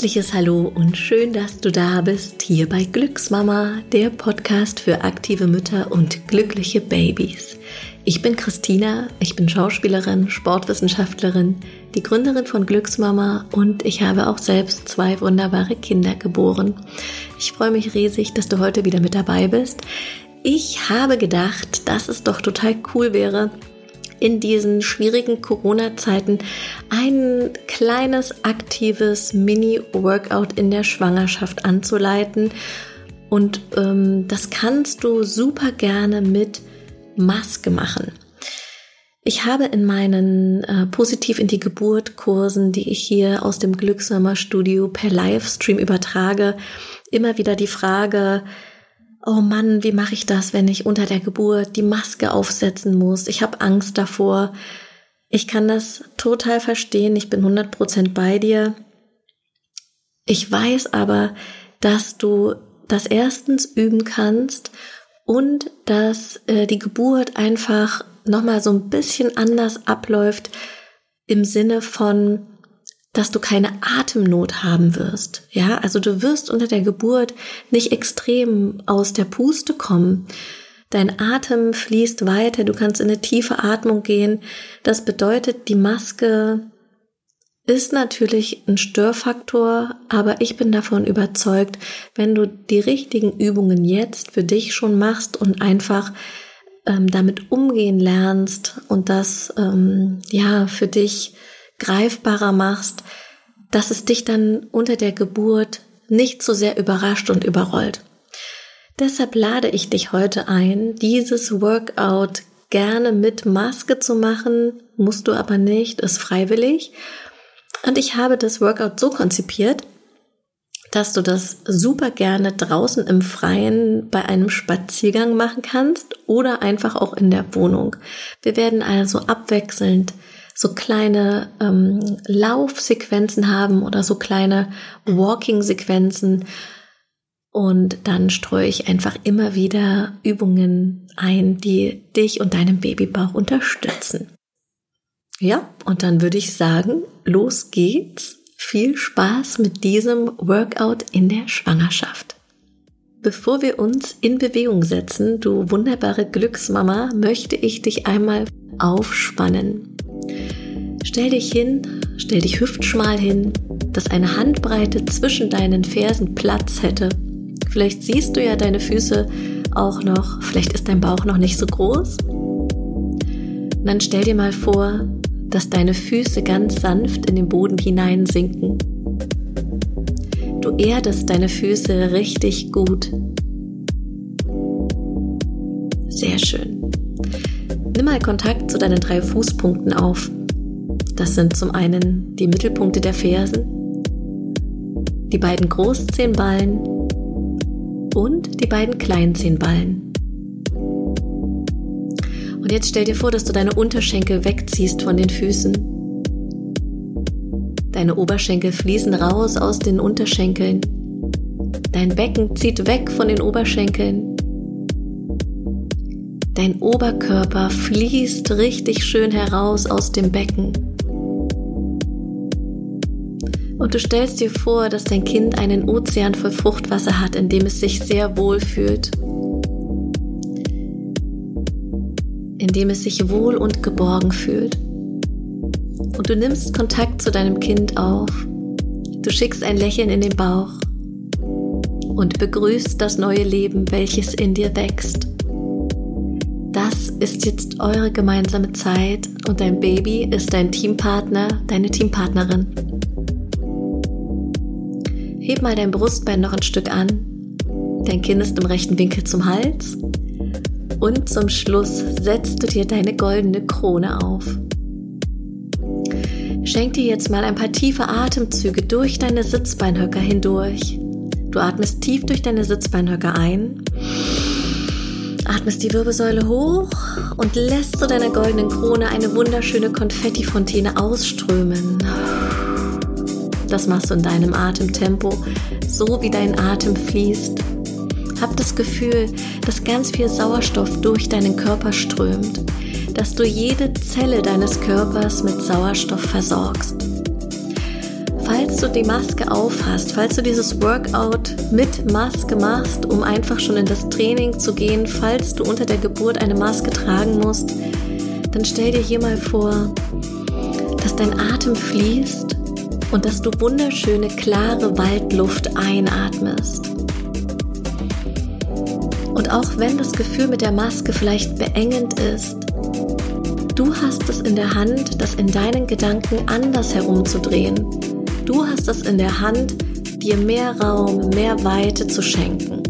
herzliches Hallo und schön, dass du da bist, hier bei Glücksmama, der Podcast für aktive Mütter und glückliche Babys. Ich bin Christina, ich bin Schauspielerin, Sportwissenschaftlerin, die Gründerin von Glücksmama und ich habe auch selbst zwei wunderbare Kinder geboren. Ich freue mich riesig, dass du heute wieder mit dabei bist. Ich habe gedacht, dass es doch total cool wäre, in diesen schwierigen Corona-Zeiten ein kleines aktives Mini-Workout in der Schwangerschaft anzuleiten. Und ähm, das kannst du super gerne mit Maske machen. Ich habe in meinen äh, Positiv in die Geburt Kursen, die ich hier aus dem Glückshammer Studio per Livestream übertrage, immer wieder die Frage, oh Mann, wie mache ich das, wenn ich unter der Geburt die Maske aufsetzen muss? Ich habe Angst davor. Ich kann das total verstehen. Ich bin 100% bei dir. Ich weiß aber, dass du das erstens üben kannst und dass äh, die Geburt einfach nochmal so ein bisschen anders abläuft im Sinne von, dass du keine Atemnot haben wirst. Ja, also du wirst unter der Geburt nicht extrem aus der Puste kommen. Dein Atem fließt weiter, du kannst in eine tiefe Atmung gehen. Das bedeutet, die Maske ist natürlich ein Störfaktor, aber ich bin davon überzeugt, wenn du die richtigen Übungen jetzt für dich schon machst und einfach ähm, damit umgehen lernst und das ähm, ja für dich greifbarer machst, dass es dich dann unter der Geburt nicht so sehr überrascht und überrollt. Deshalb lade ich dich heute ein, dieses Workout gerne mit Maske zu machen, musst du aber nicht, ist freiwillig. Und ich habe das Workout so konzipiert, dass du das super gerne draußen im Freien bei einem Spaziergang machen kannst oder einfach auch in der Wohnung. Wir werden also abwechselnd so kleine ähm, Laufsequenzen haben oder so kleine Walking-Sequenzen. Und dann streue ich einfach immer wieder Übungen ein, die dich und deinen Babybauch unterstützen. Ja, und dann würde ich sagen, los geht's. Viel Spaß mit diesem Workout in der Schwangerschaft. Bevor wir uns in Bewegung setzen, du wunderbare Glücksmama, möchte ich dich einmal aufspannen. Stell dich hin, stell dich hüftschmal hin, dass eine Handbreite zwischen deinen Fersen Platz hätte. Vielleicht siehst du ja deine Füße auch noch, vielleicht ist dein Bauch noch nicht so groß. Und dann stell dir mal vor, dass deine Füße ganz sanft in den Boden hineinsinken. Du erdest deine Füße richtig gut. Sehr schön. Mal Kontakt zu deinen drei Fußpunkten auf. Das sind zum einen die Mittelpunkte der Fersen, die beiden Großzehenballen und die beiden Kleinzehenballen. Und jetzt stell dir vor, dass du deine Unterschenkel wegziehst von den Füßen. Deine Oberschenkel fließen raus aus den Unterschenkeln. Dein Becken zieht weg von den Oberschenkeln. Dein Oberkörper fließt richtig schön heraus aus dem Becken. Und du stellst dir vor, dass dein Kind einen Ozean voll Fruchtwasser hat, in dem es sich sehr wohl fühlt. In dem es sich wohl und geborgen fühlt. Und du nimmst Kontakt zu deinem Kind auf. Du schickst ein Lächeln in den Bauch und begrüßt das neue Leben, welches in dir wächst. Das ist jetzt eure gemeinsame Zeit und dein Baby ist dein Teampartner, deine Teampartnerin. Heb mal dein Brustbein noch ein Stück an. Dein Kinn ist im rechten Winkel zum Hals. Und zum Schluss setzt du dir deine goldene Krone auf. Schenk dir jetzt mal ein paar tiefe Atemzüge durch deine Sitzbeinhöcker hindurch. Du atmest tief durch deine Sitzbeinhöcker ein, atmest die Wirbelsäule hoch und lässt zu deiner goldenen Krone eine wunderschöne Konfettifontäne ausströmen. Das machst du in deinem Atemtempo, so wie dein Atem fließt. Hab das Gefühl, dass ganz viel Sauerstoff durch deinen Körper strömt, dass du jede Zelle deines Körpers mit Sauerstoff versorgst. Falls du die Maske aufhast, falls du dieses Workout mit Maske machst, um einfach schon in das Training zu gehen, falls du unter der Geburt eine Maske tragen musst, dann stell dir hier mal vor, dass dein Atem fließt und dass du wunderschöne, klare Waldluft einatmest. Und auch wenn das Gefühl mit der Maske vielleicht beengend ist, du hast es in der Hand, das in deinen Gedanken anders herumzudrehen. Du hast es in der Hand, dir mehr Raum, mehr Weite zu schenken.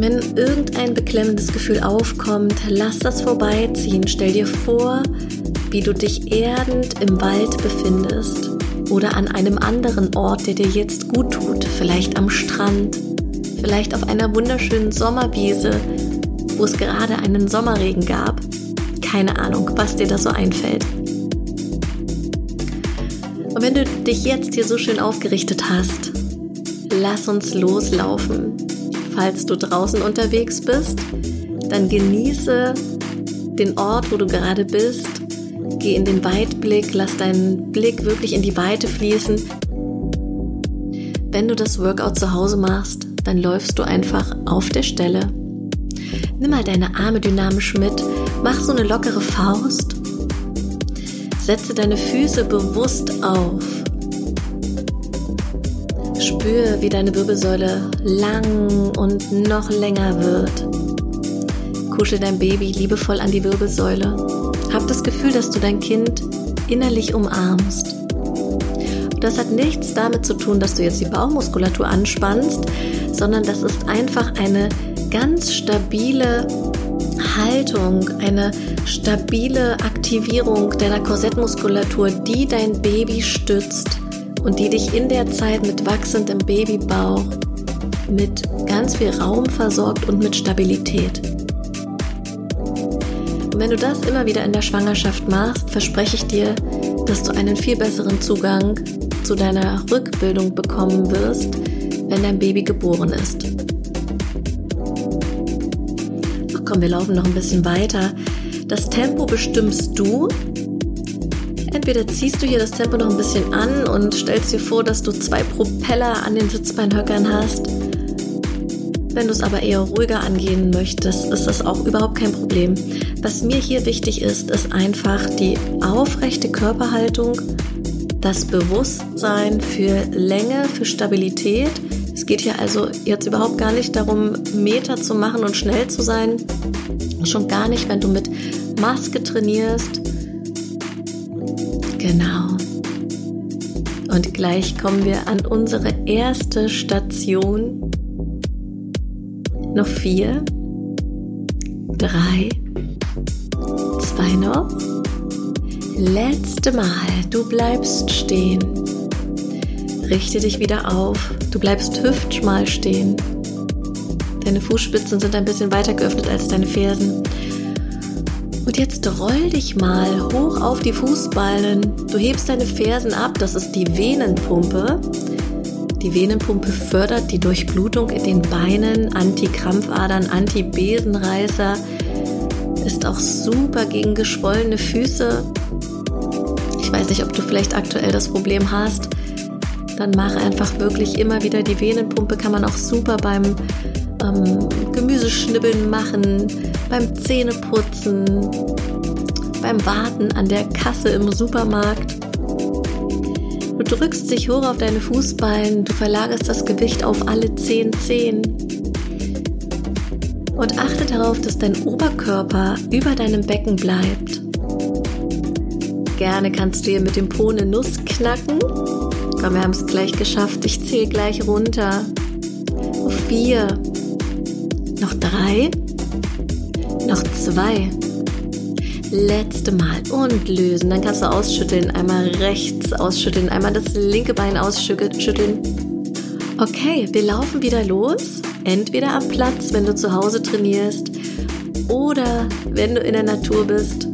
Wenn irgendein beklemmendes Gefühl aufkommt, lass das vorbeiziehen. Stell dir vor, wie du dich erdend im Wald befindest oder an einem anderen Ort, der dir jetzt gut tut, vielleicht am Strand, vielleicht auf einer wunderschönen Sommerwiese, wo es gerade einen Sommerregen gab. Keine Ahnung, was dir da so einfällt. Und wenn du dich jetzt hier so schön aufgerichtet hast, lass uns loslaufen. Falls du draußen unterwegs bist, dann genieße den Ort, wo du gerade bist. Geh in den Weitblick, lass deinen Blick wirklich in die Weite fließen. Wenn du das Workout zu Hause machst, dann läufst du einfach auf der Stelle. Nimm mal deine Arme dynamisch mit, mach so eine lockere Faust. Setze deine Füße bewusst auf. Spür, wie deine Wirbelsäule lang und noch länger wird. Kuschel dein Baby liebevoll an die Wirbelsäule. Hab das Gefühl, dass du dein Kind innerlich umarmst. Das hat nichts damit zu tun, dass du jetzt die Bauchmuskulatur anspannst, sondern das ist einfach eine ganz stabile Haltung, eine stabile Aktivierung deiner Korsettmuskulatur, die dein Baby stützt und die dich in der Zeit mit wachsendem Babybauch mit ganz viel Raum versorgt und mit Stabilität. Und wenn du das immer wieder in der Schwangerschaft machst, verspreche ich dir, dass du einen viel besseren Zugang zu deiner Rückbildung bekommen wirst, wenn dein Baby geboren ist. Komm, wir laufen noch ein bisschen weiter. Das Tempo bestimmst du. Entweder ziehst du hier das Tempo noch ein bisschen an und stellst dir vor, dass du zwei Propeller an den Sitzbeinhöckern hast. Wenn du es aber eher ruhiger angehen möchtest, ist das auch überhaupt kein Problem. Was mir hier wichtig ist, ist einfach die aufrechte Körperhaltung, das Bewusstsein für Länge, für Stabilität es geht hier also jetzt überhaupt gar nicht darum, Meter zu machen und schnell zu sein. Schon gar nicht, wenn du mit Maske trainierst. Genau. Und gleich kommen wir an unsere erste Station. Noch vier, drei, zwei noch. Letzte Mal, du bleibst stehen. Richte dich wieder auf. Du bleibst hüftschmal stehen. Deine Fußspitzen sind ein bisschen weiter geöffnet als deine Fersen. Und jetzt roll dich mal hoch auf die Fußballen. Du hebst deine Fersen ab, das ist die Venenpumpe. Die Venenpumpe fördert die Durchblutung in den Beinen, Anti-Krampfadern, Anti-Besenreißer, ist auch super gegen geschwollene Füße. Ich weiß nicht, ob du vielleicht aktuell das Problem hast, dann mach einfach wirklich immer wieder die Venenpumpe. Kann man auch super beim ähm, Gemüseschnibbeln machen, beim Zähneputzen, beim Warten an der Kasse im Supermarkt. Du drückst dich hoch auf deine Fußballen, du verlagerst das Gewicht auf alle zehn Zehen. Und achte darauf, dass dein Oberkörper über deinem Becken bleibt. Gerne kannst du hier mit dem Po eine Nuss knacken Komm, wir haben es gleich geschafft. Ich zähle gleich runter. Auf vier. Noch drei. Noch zwei. Letzte Mal und lösen. Dann kannst du ausschütteln. Einmal rechts ausschütteln. Einmal das linke Bein ausschütteln. Okay, wir laufen wieder los. Entweder am Platz, wenn du zu Hause trainierst, oder wenn du in der Natur bist,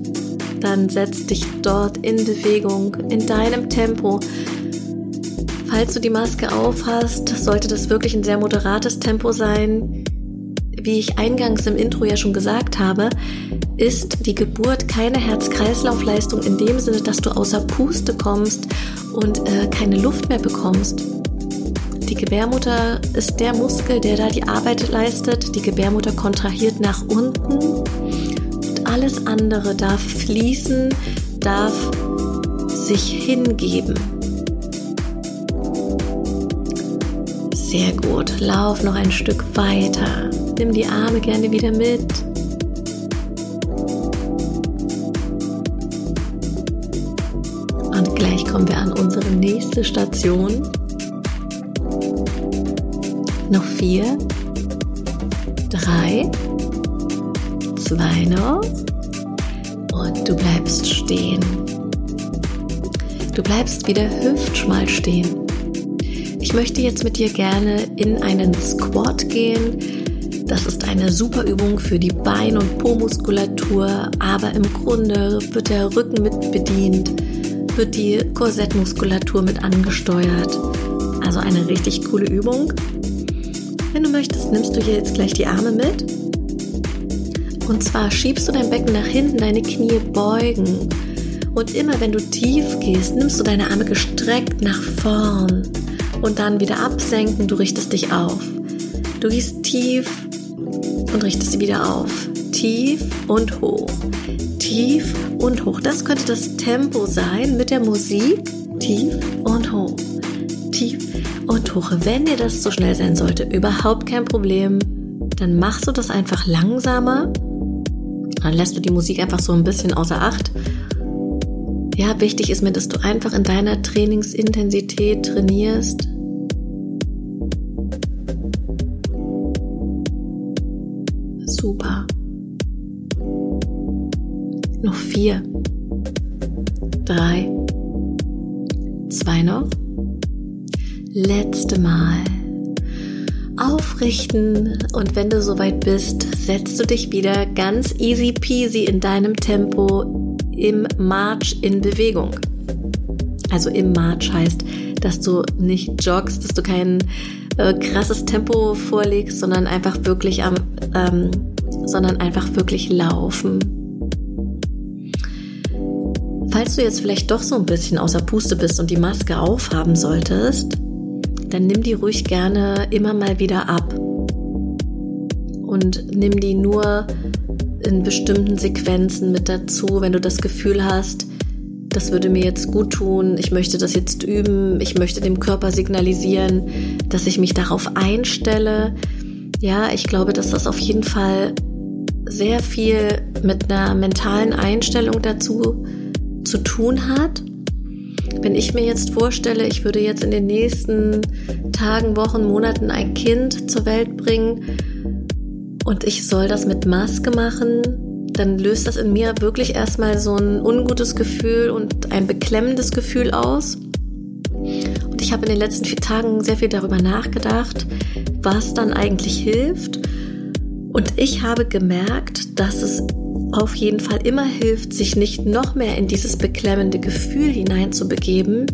dann setz dich dort in Bewegung, in deinem Tempo. Falls du die Maske auf hast, sollte das wirklich ein sehr moderates Tempo sein. wie ich eingangs im Intro ja schon gesagt habe, ist die Geburt keine Herz-Kreislauf-Leistung in dem Sinne, dass du außer Puste kommst und äh, keine Luft mehr bekommst. Die Gebärmutter ist der Muskel, der da die Arbeit leistet. Die Gebärmutter kontrahiert nach unten und alles andere darf fließen, darf sich hingeben. Sehr gut. Lauf noch ein Stück weiter. Nimm die Arme gerne wieder mit. Und gleich kommen wir an unsere nächste Station. Noch vier, drei, zwei noch. Und du bleibst stehen. Du bleibst wieder hüftschmal stehen. Ich möchte jetzt mit dir gerne in einen Squat gehen. Das ist eine super Übung für die Bein- und Po-Muskulatur, aber im Grunde wird der Rücken mit bedient, wird die Korsettmuskulatur mit angesteuert. Also eine richtig coole Übung. Wenn du möchtest, nimmst du hier jetzt gleich die Arme mit. Und zwar schiebst du dein Becken nach hinten, deine Knie beugen. Und immer wenn du tief gehst, nimmst du deine Arme gestreckt nach vorn und dann wieder absenken. Du richtest dich auf. Du gehst tief und richtest sie wieder auf. Tief und hoch. Tief und hoch. Das könnte das Tempo sein mit der Musik. Tief und hoch. Tief und hoch. Wenn dir das zu so schnell sein sollte, überhaupt kein Problem. Dann machst du das einfach langsamer. Dann lässt du die Musik einfach so ein bisschen außer Acht. Ja, wichtig ist mir, dass du einfach in deiner Trainingsintensität trainierst Noch vier. Drei. Zwei noch. Letzte Mal. Aufrichten und wenn du soweit bist, setzt du dich wieder ganz easy peasy in deinem Tempo im March in Bewegung. Also im March heißt, dass du nicht joggst, dass du kein äh, krasses Tempo vorlegst, sondern einfach wirklich am ähm, sondern einfach wirklich laufen. Falls du jetzt vielleicht doch so ein bisschen außer Puste bist und die Maske aufhaben solltest, dann nimm die ruhig gerne immer mal wieder ab. Und nimm die nur in bestimmten Sequenzen mit dazu, wenn du das Gefühl hast, das würde mir jetzt gut tun, ich möchte das jetzt üben, ich möchte dem Körper signalisieren, dass ich mich darauf einstelle. Ja, ich glaube, dass das auf jeden Fall sehr viel mit einer mentalen Einstellung dazu zu tun hat. Wenn ich mir jetzt vorstelle, ich würde jetzt in den nächsten Tagen, Wochen, Monaten ein Kind zur Welt bringen und ich soll das mit Maske machen, dann löst das in mir wirklich erstmal so ein ungutes Gefühl und ein beklemmendes Gefühl aus. Und ich habe in den letzten vier Tagen sehr viel darüber nachgedacht, was dann eigentlich hilft und ich habe gemerkt, dass es auf jeden Fall immer hilft, sich nicht noch mehr in dieses beklemmende Gefühl hineinzubegeben,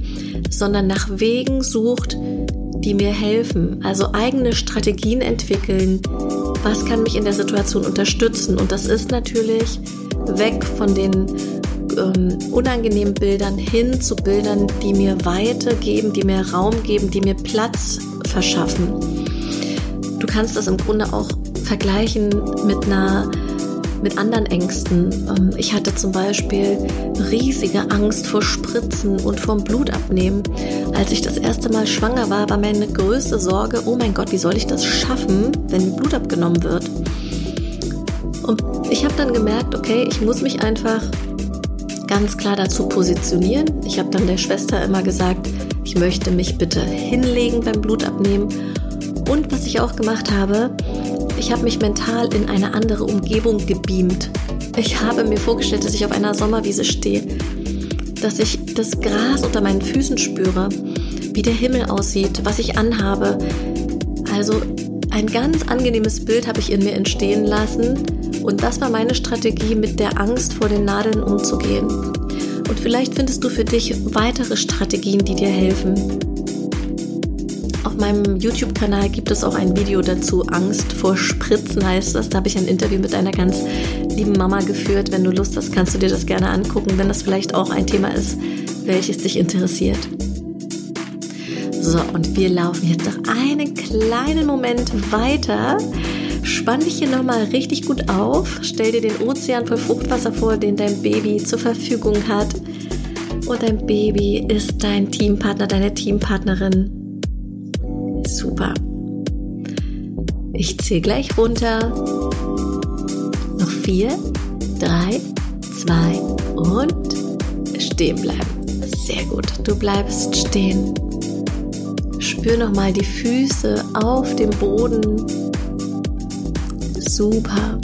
sondern nach Wegen sucht, die mir helfen. Also eigene Strategien entwickeln. Was kann mich in der Situation unterstützen? Und das ist natürlich weg von den ähm, unangenehmen Bildern hin zu Bildern, die mir Weite geben, die mir Raum geben, die mir Platz verschaffen. Du kannst das im Grunde auch vergleichen mit einer mit anderen Ängsten. Ähm, ich hatte zum Beispiel riesige Angst vor Spritzen und vom Blutabnehmen. Als ich das erste Mal schwanger war, war meine größte Sorge, oh mein Gott, wie soll ich das schaffen, wenn Blut abgenommen wird? Und ich habe dann gemerkt, okay, ich muss mich einfach ganz klar dazu positionieren. Ich habe dann der Schwester immer gesagt, ich möchte mich bitte hinlegen beim Blutabnehmen. Und was ich auch gemacht habe, ich habe mich mental in eine andere Umgebung gebeamt. Ich habe mir vorgestellt, dass ich auf einer Sommerwiese stehe, dass ich das Gras unter meinen Füßen spüre, wie der Himmel aussieht, was ich anhabe. Also ein ganz angenehmes Bild habe ich in mir entstehen lassen und das war meine Strategie, mit der Angst vor den Nadeln umzugehen. Und vielleicht findest du für dich weitere Strategien, die dir helfen. Meinem YouTube-Kanal gibt es auch ein Video dazu. Angst vor Spritzen heißt das. Da habe ich ein Interview mit einer ganz lieben Mama geführt. Wenn du Lust hast, kannst du dir das gerne angucken, wenn das vielleicht auch ein Thema ist, welches dich interessiert. So, und wir laufen jetzt noch einen kleinen Moment weiter. Spann dich hier nochmal richtig gut auf. Stell dir den Ozean voll Fruchtwasser vor, den dein Baby zur Verfügung hat. Und dein Baby ist dein Teampartner, deine Teampartnerin. Super. Ich zähle gleich runter. Noch vier, drei, zwei und stehen bleiben. Sehr gut. Du bleibst stehen. Spür nochmal die Füße auf dem Boden. Super.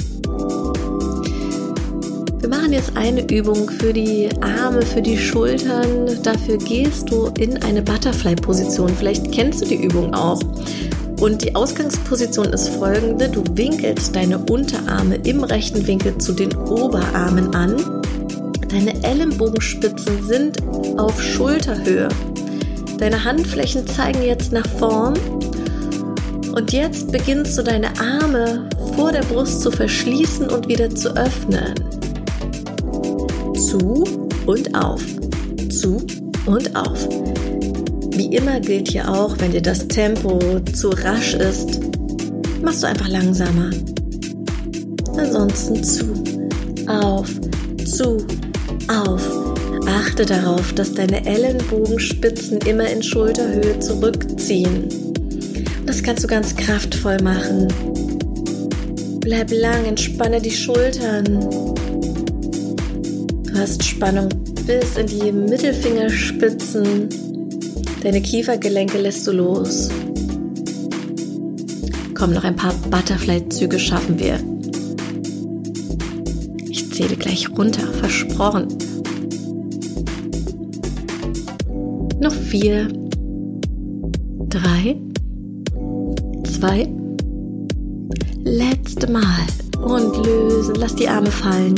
Jetzt eine Übung für die Arme, für die Schultern. Dafür gehst du in eine Butterfly-Position. Vielleicht kennst du die Übung auch. Und die Ausgangsposition ist folgende. Du winkelst deine Unterarme im rechten Winkel zu den Oberarmen an. Deine Ellenbogenspitzen sind auf Schulterhöhe. Deine Handflächen zeigen jetzt nach vorn. Und jetzt beginnst du deine Arme vor der Brust zu verschließen und wieder zu öffnen zu und auf, zu und auf. Wie immer gilt hier auch, wenn dir das Tempo zu rasch ist, machst du einfach langsamer. Ansonsten zu, auf, zu, auf. Achte darauf, dass deine Ellenbogenspitzen immer in Schulterhöhe zurückziehen. Das kannst du ganz kraftvoll machen. Bleib lang, entspanne die Schultern. Du hast Spannung bis in die Mittelfingerspitzen. Deine Kiefergelenke lässt du los. Komm, noch ein paar Butterfly-Züge schaffen wir. Ich zähle gleich runter, versprochen. Noch vier, drei, zwei, letzte Mal und lösen. Lass die Arme fallen.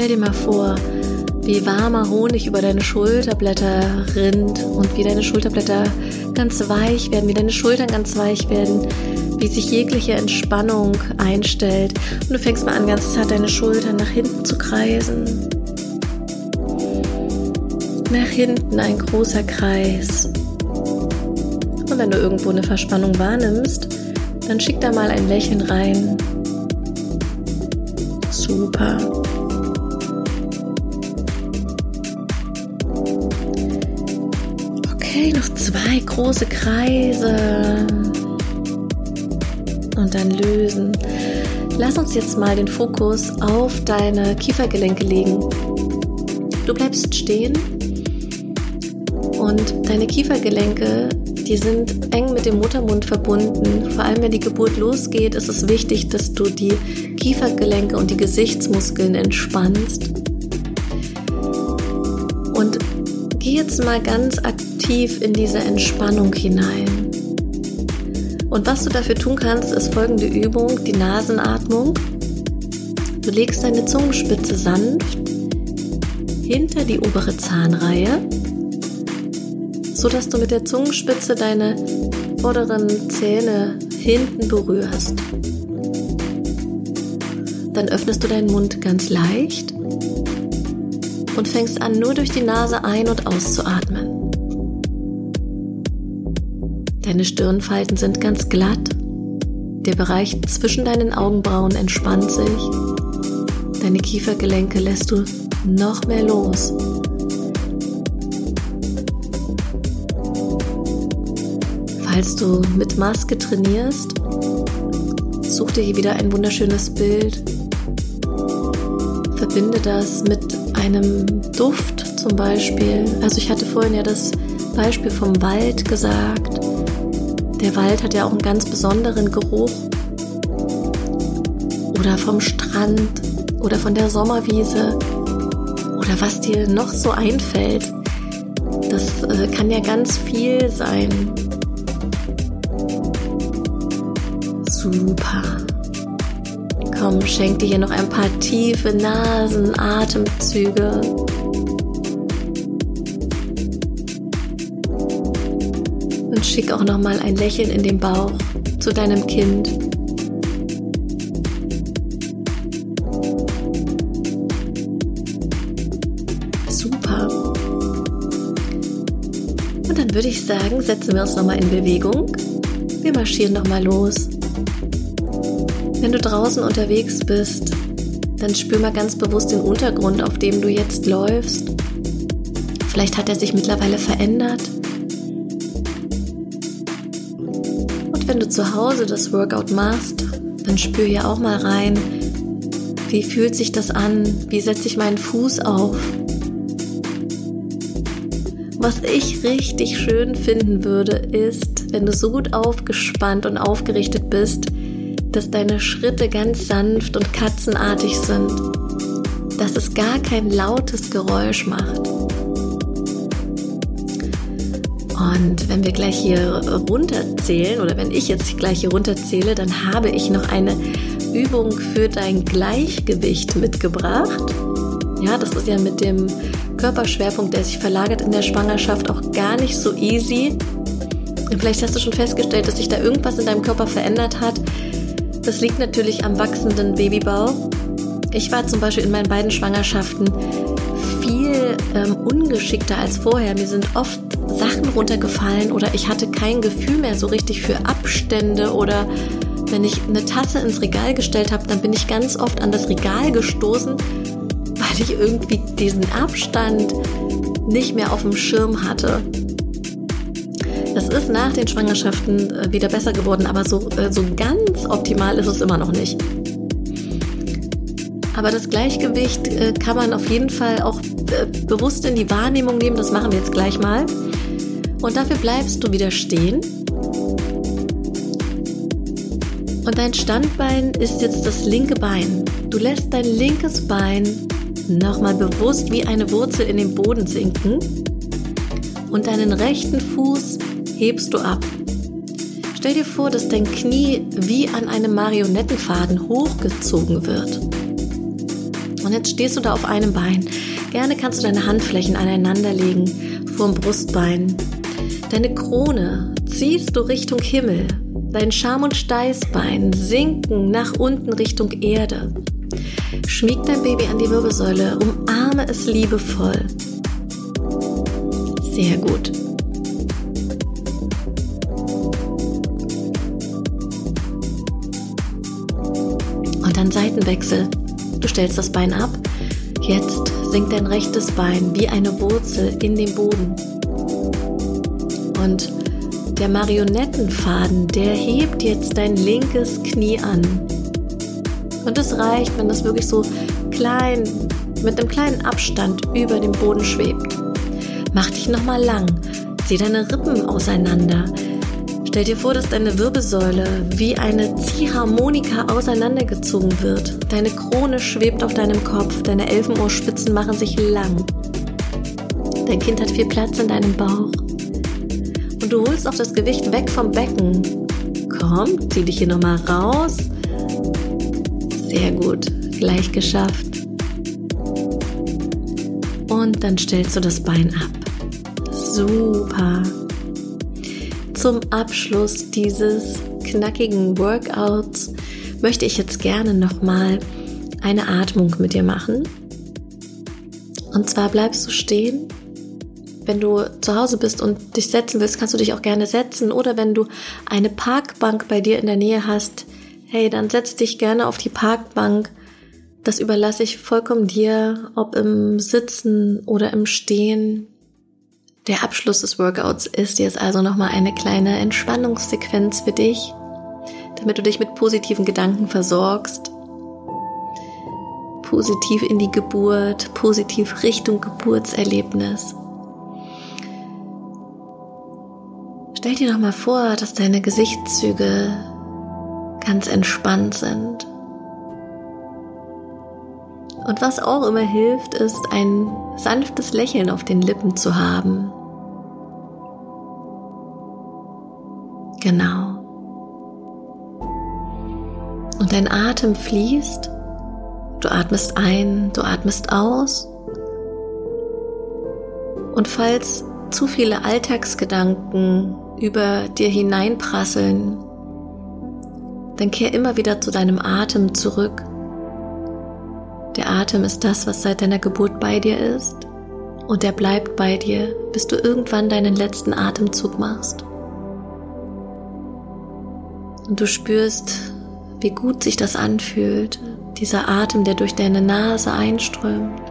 Stell dir mal vor, wie warmer Honig über deine Schulterblätter rinnt und wie deine Schulterblätter ganz weich werden, wie deine Schultern ganz weich werden, wie sich jegliche Entspannung einstellt. Und du fängst mal an, ganz zart deine Schultern nach hinten zu kreisen. Nach hinten ein großer Kreis. Und wenn du irgendwo eine Verspannung wahrnimmst, dann schick da mal ein Lächeln rein. Super. Zwei große Kreise. Und dann lösen. Lass uns jetzt mal den Fokus auf deine Kiefergelenke legen. Du bleibst stehen und deine Kiefergelenke, die sind eng mit dem Muttermund verbunden. Vor allem wenn die Geburt losgeht, ist es wichtig, dass du die Kiefergelenke und die Gesichtsmuskeln entspannst. Und geh jetzt mal ganz aktiv tief in diese Entspannung hinein. Und was du dafür tun kannst, ist folgende Übung, die Nasenatmung. Du legst deine Zungenspitze sanft hinter die obere Zahnreihe, sodass du mit der Zungenspitze deine vorderen Zähne hinten berührst. Dann öffnest du deinen Mund ganz leicht und fängst an, nur durch die Nase ein- und auszuatmen. Deine Stirnfalten sind ganz glatt. Der Bereich zwischen deinen Augenbrauen entspannt sich. Deine Kiefergelenke lässt du noch mehr los. Falls du mit Maske trainierst, such dir hier wieder ein wunderschönes Bild. Verbinde das mit einem Duft zum Beispiel. Also ich hatte vorhin ja das Beispiel vom Wald gesagt. Der Wald hat ja auch einen ganz besonderen Geruch. Oder vom Strand oder von der Sommerwiese oder was dir noch so einfällt. Das äh, kann ja ganz viel sein. Super. Komm, schenk dir hier noch ein paar tiefe Nasen-Atemzüge. Schick auch noch mal ein Lächeln in den Bauch zu deinem Kind. Super. Und dann würde ich sagen, setzen wir uns noch mal in Bewegung. Wir marschieren noch mal los. Wenn du draußen unterwegs bist, dann spür mal ganz bewusst den Untergrund, auf dem du jetzt läufst. Vielleicht hat er sich mittlerweile verändert. Du zu Hause das Workout machst, dann spür hier auch mal rein, wie fühlt sich das an? Wie setze ich meinen Fuß auf? Was ich richtig schön finden würde, ist, wenn du so gut aufgespannt und aufgerichtet bist, dass deine Schritte ganz sanft und katzenartig sind, dass es gar kein lautes Geräusch macht. Wenn wir gleich hier runterzählen oder wenn ich jetzt gleich hier runterzähle, dann habe ich noch eine Übung für dein Gleichgewicht mitgebracht. Ja, das ist ja mit dem Körperschwerpunkt, der sich verlagert in der Schwangerschaft, auch gar nicht so easy. Und vielleicht hast du schon festgestellt, dass sich da irgendwas in deinem Körper verändert hat, das liegt natürlich am wachsenden Babybau. Ich war zum Beispiel in meinen beiden Schwangerschaften viel ähm, ungeschickter als vorher. Mir sind oft runtergefallen oder ich hatte kein Gefühl mehr so richtig für Abstände oder wenn ich eine Tasse ins Regal gestellt habe, dann bin ich ganz oft an das Regal gestoßen, weil ich irgendwie diesen Abstand nicht mehr auf dem Schirm hatte. Das ist nach den Schwangerschaften äh, wieder besser geworden, aber so, äh, so ganz optimal ist es immer noch nicht. Aber das Gleichgewicht äh, kann man auf jeden Fall auch bewusst in die Wahrnehmung nehmen. Das machen wir jetzt gleich mal. Und dafür bleibst du wieder stehen. Und dein Standbein ist jetzt das linke Bein. Du lässt dein linkes Bein nochmal bewusst wie eine Wurzel in den Boden sinken und deinen rechten Fuß hebst du ab. Stell dir vor, dass dein Knie wie an einem Marionettenfaden hochgezogen wird. Und jetzt stehst du da auf einem Bein. Gerne kannst du deine Handflächen aneinanderlegen vorm Brustbein. Deine Krone ziehst du Richtung Himmel. Dein Scham- und Steißbein sinken nach unten Richtung Erde. Schmieg dein Baby an die Wirbelsäule, umarme es liebevoll. Sehr gut. dann Seitenwechsel. Du stellst das Bein ab. Jetzt sinkt dein rechtes Bein wie eine Wurzel in den Boden. Und der Marionettenfaden, der hebt jetzt dein linkes Knie an. Und es reicht, wenn das wirklich so klein, mit einem kleinen Abstand über dem Boden schwebt. Mach dich nochmal lang. Zieh deine Rippen auseinander. Stell dir vor, dass deine Wirbelsäule wie eine Ziehharmonika auseinandergezogen wird. Deine Krone schwebt auf deinem Kopf, deine Elfenohrspitzen machen sich lang. Dein Kind hat viel Platz in deinem Bauch. Du holst auch das Gewicht weg vom Becken. Komm, zieh dich hier nochmal raus. Sehr gut, gleich geschafft. Und dann stellst du das Bein ab. Super zum Abschluss dieses knackigen Workouts möchte ich jetzt gerne nochmal eine Atmung mit dir machen. Und zwar bleibst du stehen. Wenn du zu Hause bist und dich setzen willst, kannst du dich auch gerne setzen. Oder wenn du eine Parkbank bei dir in der Nähe hast, hey, dann setz dich gerne auf die Parkbank. Das überlasse ich vollkommen dir, ob im Sitzen oder im Stehen. Der Abschluss des Workouts ist jetzt also nochmal eine kleine Entspannungssequenz für dich, damit du dich mit positiven Gedanken versorgst. Positiv in die Geburt, positiv Richtung Geburtserlebnis. Stell dir nochmal vor, dass deine Gesichtszüge ganz entspannt sind. Und was auch immer hilft, ist ein sanftes Lächeln auf den Lippen zu haben. Genau. Und dein Atem fließt. Du atmest ein, du atmest aus. Und falls zu viele Alltagsgedanken über dir hineinprasseln, dann kehr immer wieder zu deinem Atem zurück. Der Atem ist das, was seit deiner Geburt bei dir ist und der bleibt bei dir, bis du irgendwann deinen letzten Atemzug machst. Und du spürst, wie gut sich das anfühlt, dieser Atem, der durch deine Nase einströmt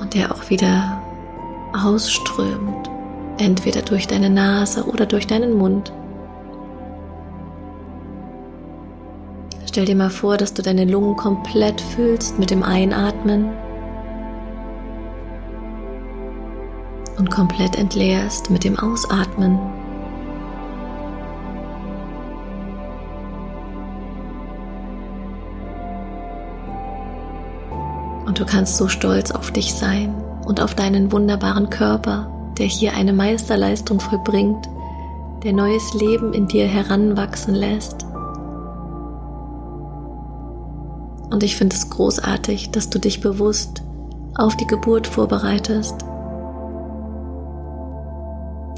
und der auch wieder ausströmt, entweder durch deine Nase oder durch deinen Mund. Stell dir mal vor, dass du deine Lungen komplett füllst mit dem Einatmen und komplett entleerst mit dem Ausatmen. Und du kannst so stolz auf dich sein und auf deinen wunderbaren Körper, der hier eine Meisterleistung vollbringt, der neues Leben in dir heranwachsen lässt. Und ich finde es großartig, dass du dich bewusst auf die Geburt vorbereitest,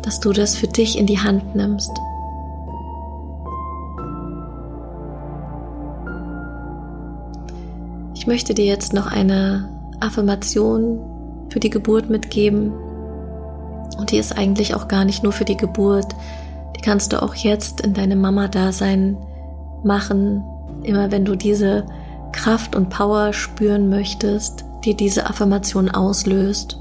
dass du das für dich in die Hand nimmst Ich möchte dir jetzt noch eine Affirmation für die Geburt mitgeben. Und die ist eigentlich auch gar nicht nur für die Geburt. Die kannst du auch jetzt in deinem Mama-Dasein machen. Immer wenn du diese Kraft und Power spüren möchtest, die diese Affirmation auslöst.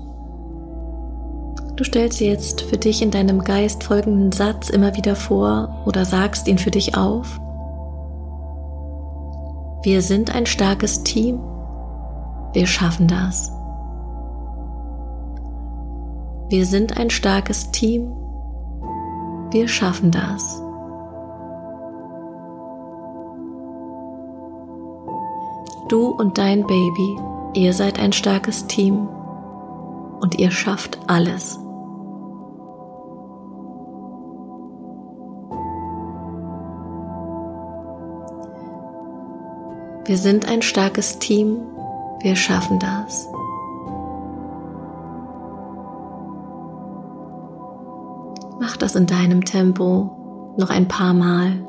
Du stellst jetzt für dich in deinem Geist folgenden Satz immer wieder vor oder sagst ihn für dich auf. Wir sind ein starkes Team. Wir schaffen das. Wir sind ein starkes Team. Wir schaffen das. Du und dein Baby, ihr seid ein starkes Team und ihr schafft alles. Wir sind ein starkes Team. Wir schaffen das. Mach das in deinem Tempo noch ein paar Mal.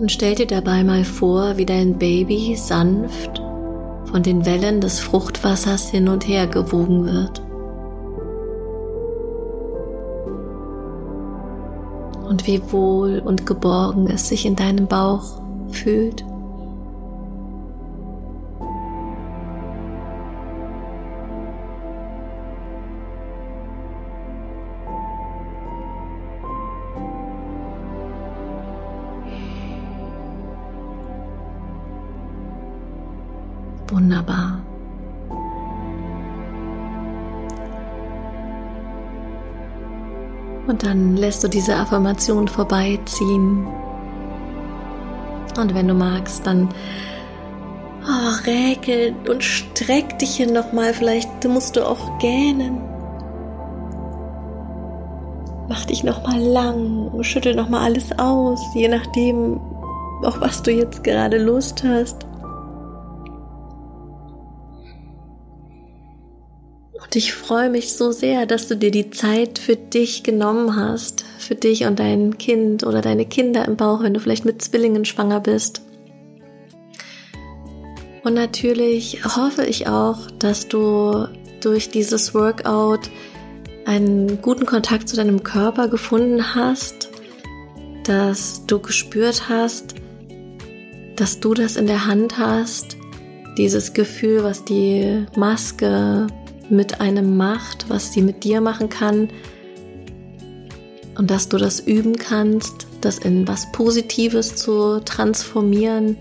und stell dir dabei mal vor, wie dein Baby sanft von den Wellen des Fruchtwassers hin und her gewogen wird. Wie wohl und geborgen es sich in deinem Bauch fühlt. Dann lässt du diese Affirmation vorbeiziehen. Und wenn du magst, dann oh, räkel und streck dich hier nochmal. Vielleicht musst du auch gähnen. Mach dich nochmal lang, schüttel nochmal alles aus, je nachdem, auf was du jetzt gerade Lust hast. Ich freue mich so sehr, dass du dir die Zeit für dich genommen hast, für dich und dein Kind oder deine Kinder im Bauch, wenn du vielleicht mit Zwillingen schwanger bist. Und natürlich hoffe ich auch, dass du durch dieses Workout einen guten Kontakt zu deinem Körper gefunden hast, dass du gespürt hast, dass du das in der Hand hast, dieses Gefühl, was die Maske mit einem macht, was sie mit dir machen kann und dass du das üben kannst, das in was Positives zu transformieren.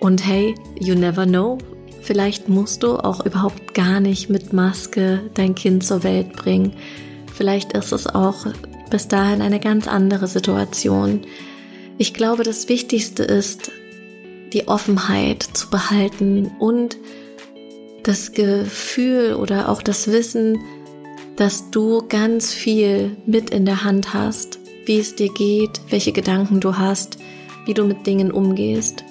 Und hey, you never know, vielleicht musst du auch überhaupt gar nicht mit Maske dein Kind zur Welt bringen. Vielleicht ist es auch bis dahin eine ganz andere Situation. Ich glaube, das Wichtigste ist, die Offenheit zu behalten und das Gefühl oder auch das Wissen, dass du ganz viel mit in der Hand hast, wie es dir geht, welche Gedanken du hast, wie du mit Dingen umgehst.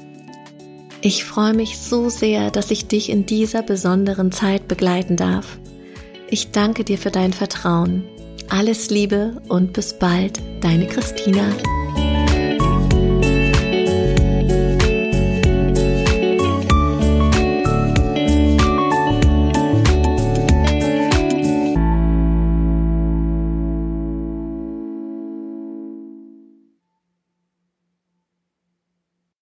Ich freue mich so sehr, dass ich dich in dieser besonderen Zeit begleiten darf. Ich danke dir für dein Vertrauen. Alles Liebe und bis bald, deine Christina.